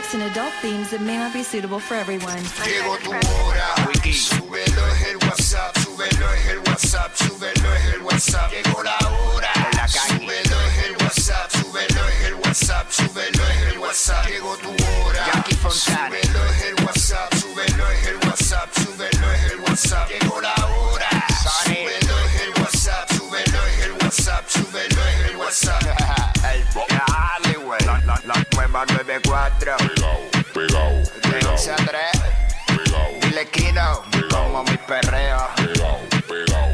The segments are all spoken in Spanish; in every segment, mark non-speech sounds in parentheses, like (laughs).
Explicit and adult themes that may not be suitable for everyone. 94. Pegao, pegao, De pegao, 11 a 3. pegao, Dile Kino. Como mi perreo. pegao, pegao.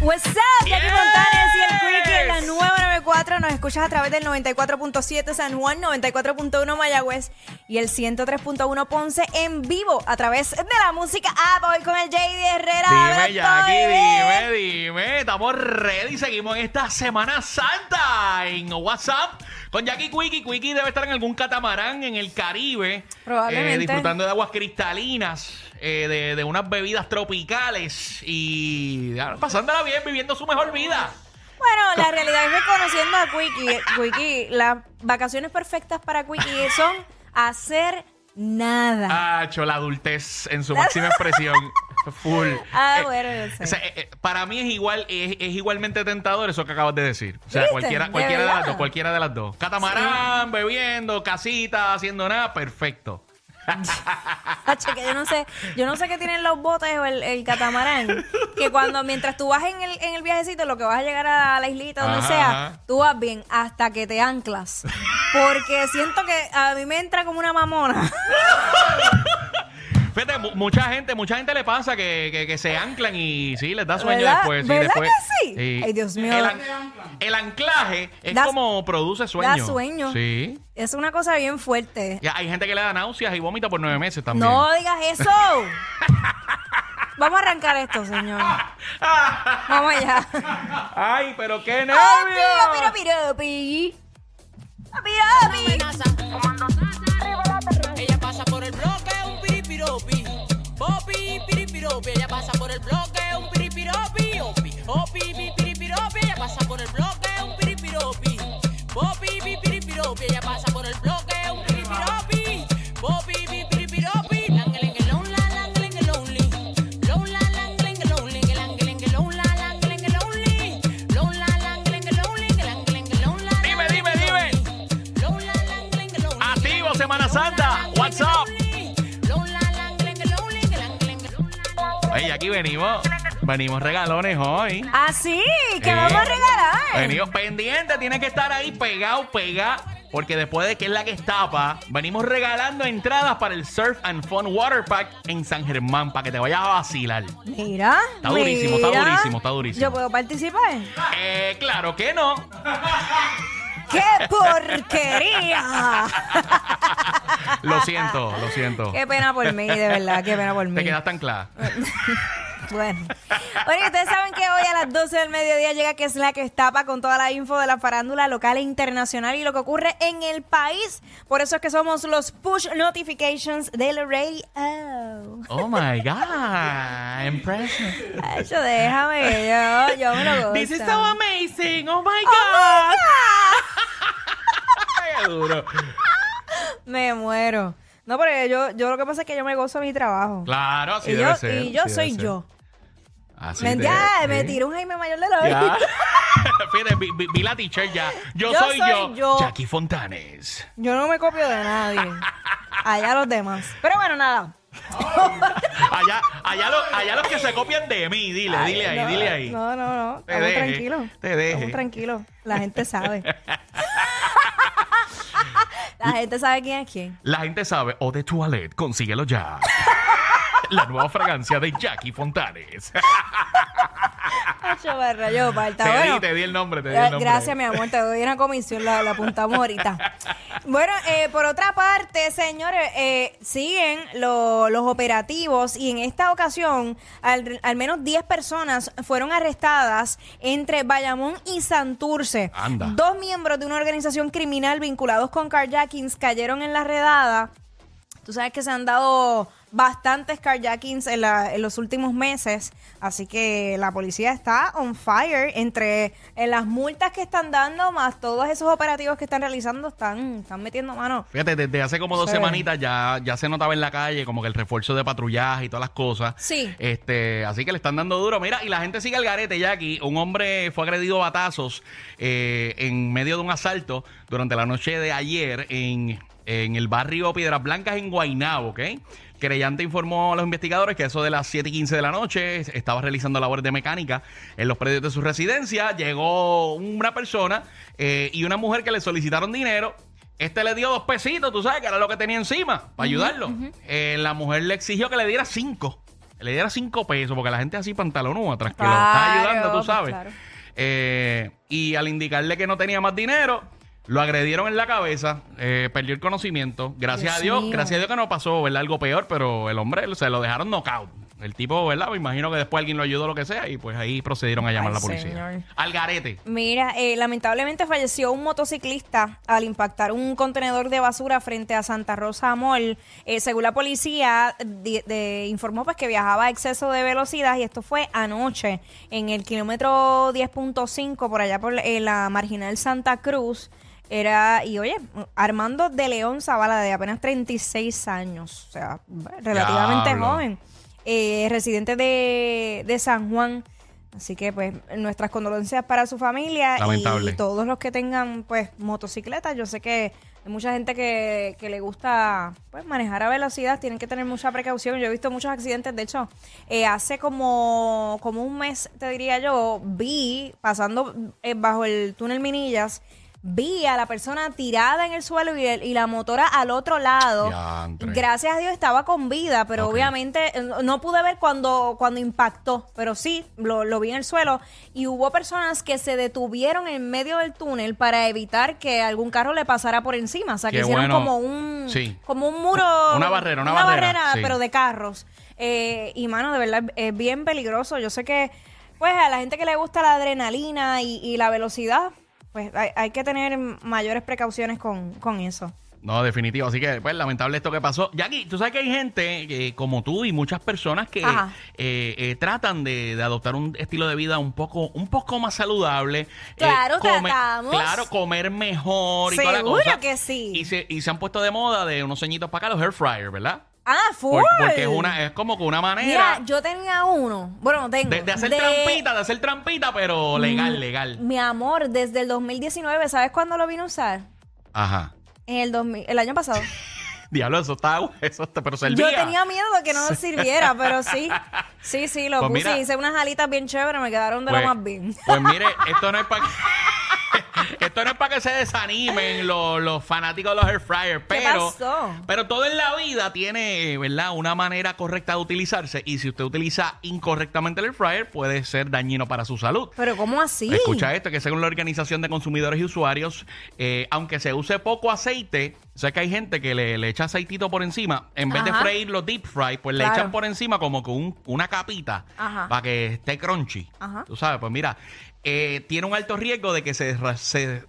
What's up, Jackie Fontanes y el Quickie en la nueva 94. Nos escuchas a través del 94.7 San Juan, 94.1 Mayagüez y el 103.1 Ponce en vivo a través de la música app. Hoy con el JD Herrera. Dime, Jackie, dime, dime. Estamos ready. Seguimos en esta Semana Santa en WhatsApp con Jackie Quickie. Quickie debe estar en algún catamarán en el Caribe. Probablemente. eh, disfrutando de aguas cristalinas, eh, de, de unas bebidas tropicales y pasándola bien, viviendo su mejor vida. Bueno, la realidad es que conociendo a Quickie, Quickie, las vacaciones perfectas para Quickie son hacer nada. Hacho, la adultez en su máxima expresión. Full. (laughs) Ah, Eh, bueno, yo sé. o sea, eh, eh, para mí es igual, es, es igualmente tentador eso que acabas de decir. O sea, ¿Viste? cualquiera, ¿De cualquiera de, las dos, cualquiera de las dos. Catamarán, bebiendo, casita, haciendo nada, perfecto. (laughs) Que yo no sé, yo no sé qué tienen los botes o el, el catamarán. Que cuando mientras tú vas en el, en el viajecito, lo que vas a llegar a la islita, donde Ajá, sea, ajá. tú vas bien hasta que te anclas. Porque siento que a mí me entra como una mamona. (laughs) Fíjate, mu- mucha gente, mucha gente le pasa que, que- que se anclan y sí, les da sueño ¿Verdad? después. sí, ¿Verdad después- que sí? Ay, Dios mío. El, an- el anclaje es Da- como produce sueño. da sueño. Sí. Es una cosa bien fuerte. Y hay gente que le da náuseas y vómita por nueve meses también. No digas eso. (laughs) Vamos a arrancar esto, señor. Vamos allá. Ay, pero qué Opi, nervio. opi, opi, opi. Opi, opi. Ella pasa por el bloque, un piripiropi. Popi, piripiropi. Ella pasa por el bloque, un piripiropi. Opi, opi, pi, piripiropi. Ella pasa por el bloque, un piripiropi. Popi, pi, piripiropi. Ella pasa por el bloque, venimos. Venimos regalones hoy. Así, que Eh, vamos a regalar. Venimos pendientes, tiene que estar ahí pegado, pegado. Porque después de que es la que estapa, venimos regalando entradas para el Surf and Fun Water Park en San Germán para que te vayas a vacilar. Mira. Está durísimo, está mira. durísimo, está durísimo. ¿Yo puedo participar? Eh, claro que no. ¡Qué porquería! (laughs) Lo siento, lo siento. Qué pena por mí, de verdad, qué pena por mí. Te quedas tan claro. (laughs) Bueno. Oye, ustedes saben que hoy a las 12 del mediodía llega que es la que estapa con toda la info de la farándula local e internacional y lo que ocurre en el país. Por eso es que somos los push notifications del Rey. Oh. Oh my God. Impressive. Ay, yo déjame, yo, yo me lo gozo. This is so amazing. Oh my Oh my God. Qué (laughs) duro. Me muero. No, pero yo, yo lo que pasa es que yo me gozo de mi trabajo. Claro, así y debe yo, ser. y yo soy yo. Así ¿Me sí. tiró un Jaime Mayor de la. (laughs) Fíjate, vi, vi- vi la teacher ya. Yo, Yo soy, soy yo, yo. Jackie Fontanes. Yo no me copio de nadie. (laughs) Allá los demás. Pero bueno, nada. (laughs) Allá, allá, los, allá los que se copian de mí, dile, dile ahí, no, dile ahí. No, no, no. Te Estamos tranquilos. te deje. Estamos tranquilos. La gente sabe. La gente sabe quién es quién. La gente sabe, o de toilette, consíguelo ya. (laughs) La nueva fragancia de Jackie Fontanes. (laughs) Hacho, me rayó, falta. Te Bueno, di, te di el nombre, te di el nombre. Gracias, mi amor. Te doy una comisión, la, la apuntamos ahorita. Bueno, eh, por otra parte, señores, eh, siguen lo- los operativos y en esta ocasión al, al menos 10 personas fueron arrestadas entre Bayamón y Santurce. Anda. Dos miembros de una organización criminal vinculados con carjackings cayeron en la redada. Tú sabes que se han dado bastantes carjackings en, la- en los últimos meses, así que la policía está on fire entre en las multas que están dando, más todos esos operativos que están realizando, están, están metiendo mano. Fíjate, desde hace como dos Sí. semanitas ya, ya se notaba en la calle como que el refuerzo de patrullaje y todas las cosas. Sí. Este, así que le están dando duro. Mira, y la gente sigue al garete, Jackie. Un hombre fue agredido a batazos eh, en medio de un asalto durante la noche de ayer en, en el barrio Piedras Blancas en Guaynabo, ¿ok? Querellante informó a los investigadores que eso de las 7 y 15 de la noche estaba realizando labores de mecánica en los predios de su residencia. Llegó una persona eh, y una mujer que le solicitaron dinero. Este le dio dos pesitos, tú sabes, que era lo que tenía encima, para ayudarlo. Eh, la mujer le exigió que le diera cinco. Le diera cinco pesos, porque la gente así pantalonúa tras que lo está ayudando, tú sabes. claro. Eh, y al indicarle que no tenía más dinero, lo agredieron en la cabeza, eh, perdió el conocimiento. Gracias Dios a Dios, mío. gracias a Dios que no pasó ¿verdad? algo peor, pero el hombre se lo dejaron knockout. El tipo, ¿verdad? Me imagino que después alguien lo ayudó lo que sea y pues ahí procedieron a llamar a la policía. señor. Al garete. Mira, eh, lamentablemente falleció un motociclista al impactar un contenedor de basura frente a Santa Rosa Mall. Eh, según la policía, de- informó pues que viajaba a exceso de velocidad y esto fue anoche en el kilómetro 10.5 por allá por eh, la marginal Santa Cruz. Era, y oye, Armando de León Zavala, de apenas 36 años, o sea, relativamente Diablo. joven, eh, residente de, de San Juan. Así que, pues, nuestras condolencias para su familia Lamentable. y todos los que tengan, pues, motocicletas. Yo sé que hay mucha gente que, que le gusta, pues, manejar a velocidad. Tienen que tener mucha precaución. Yo he visto muchos accidentes. De hecho, eh, hace como, como un mes, te diría yo, vi, pasando eh, bajo el túnel Minillas, vi a la persona tirada en el suelo y, el- y la motora al otro lado. Diantre. Gracias a Dios estaba con vida, pero obviamente eh, no- no pude ver cuando, cuando impactó, pero sí, lo, lo vi en el suelo. Y hubo personas que se detuvieron en medio del túnel para evitar que algún carro le pasara por encima. O sea, que hicieron bueno. como un, Sí. como un muro. Una barrera, una barrera, sí. pero de carros. Eh, y mano, de verdad, es bien peligroso. Yo sé que, pues, a la gente que le gusta la adrenalina y, y la velocidad, pues hay, hay que tener mayores precauciones con, con eso. No, definitivo. Así que, pues, lamentable esto que pasó. Jackie, tú sabes que hay gente eh, como tú y muchas personas que eh, eh, tratan de, de adoptar un estilo de vida un poco, un poco más saludable. eh, Claro, comer- tratamos. Claro, comer mejor y toda la Seguro cosa. que sí. Y se, y se han puesto de moda de unos ceñitos para acá, los air fryer, ¿verdad? Ah, full. Por- porque es una, es como que una manera Mira, yo tenía uno. Bueno, tengo. de, de hacer trampita, de hacer trampita, pero legal, legal. Mi amor, desde el 2019, ¿sabes cuándo lo vine a usar? Ajá. En el 2000, el año pasado. (laughs) Diablo, eso está, eso está, pero servía. Yo tenía miedo de que no sirviera, pero sí. (laughs) Sí, sí, lo Pues puse. mira. hice unas alitas bien chéveres, me quedaron de Pues, lo más bien. pues mire, esto no es para (laughs) esto no es para que se desanimen los, los fanáticos de los air fryers, ¿Qué pero pasó? pero todo en la vida tiene, ¿verdad? Una manera correcta de utilizarse y si usted utiliza incorrectamente el air fryer puede ser dañino para su salud. Pero ¿cómo así? Escucha esto, que según la Organización de Consumidores y Usuarios, eh, aunque se use poco aceite, o sea que hay gente que le, le echa aceitito por encima, en vez de freír los deep fry, pues le echan por encima como que un- una capita Ajá. para que esté crunchy. Ajá. Tú sabes, pues mira, eh, tiene un alto riesgo de que se,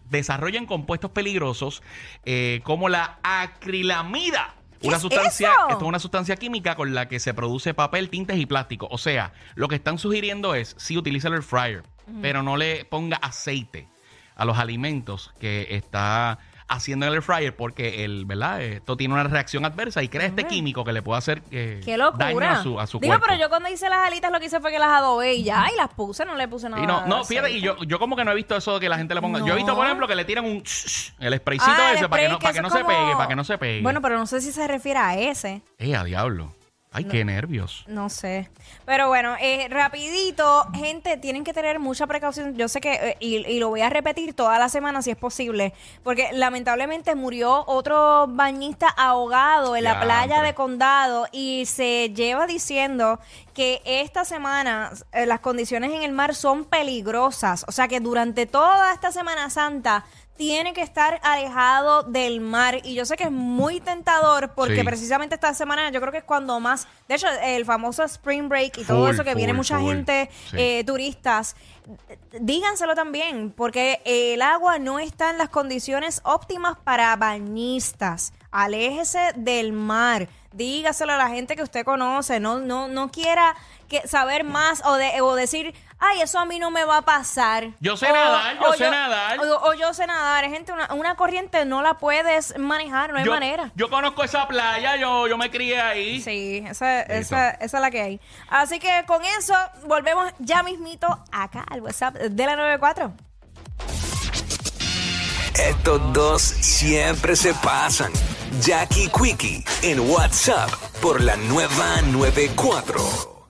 desarrollen compuestos peligrosos eh, como la acrilamida. ¿Qué Una sustancia, eso? esto es una sustancia química con la que se produce papel, tintes y plástico. O sea, lo que están sugiriendo es si utiliza el fryer, pero no le ponga aceite a los alimentos que está haciendo en el air fryer porque el, ¿verdad? Esto tiene una reacción adversa y crea este químico que le puede hacer eh, Qué daño a su, a su Digo, cuerpo. pero yo cuando hice las alitas lo que hice fue que las adobé y ya, y las puse, no le puse nada. Y no, no, fíjate, y yo, yo como que no he visto eso de que la gente le ponga. Yo he visto, por ejemplo, que le tiran un el spraycito Ah, el ese para que no, para que no se pegue, para que no se pegue. Bueno, pero no sé si se refiere a ese. Eh, a diablo. Ay, qué nervios. No sé. Pero bueno, eh, rapidito, gente, tienen que tener mucha precaución. Yo sé que, eh, y, y lo voy a repetir toda la semana si es posible, porque lamentablemente murió otro bañista ahogado en la playa de Condado y se lleva diciendo que esta semana eh, las condiciones en el mar son peligrosas. O sea que durante toda esta Semana Santa tiene que estar alejado del mar. Y yo sé que es muy tentador porque Sí. precisamente esta semana yo creo que es cuando más, de hecho, el famoso Spring Break y todo eso que viene mucha full. gente, Sí. eh, turistas, díganselo también, porque el agua no está en las condiciones óptimas para bañistas. Aléjese del mar. Dígaselo a la gente que usted conoce. No, no, no quiera que saber más o, de, o decir, ay, eso a mí no me va a pasar. Yo sé O- nadar, yo o sé nadar. O, o yo sé nadar. Gente, una, una corriente no la puedes manejar, no hay yo, manera. yo conozco esa playa, yo, yo me crié ahí. Sí, esa, esa, esa es la que hay. Así que con eso volvemos ya mismito acá al WhatsApp de la 94. Estos dos siempre se pasan. Jackie Quickie en WhatsApp por la nueva 94.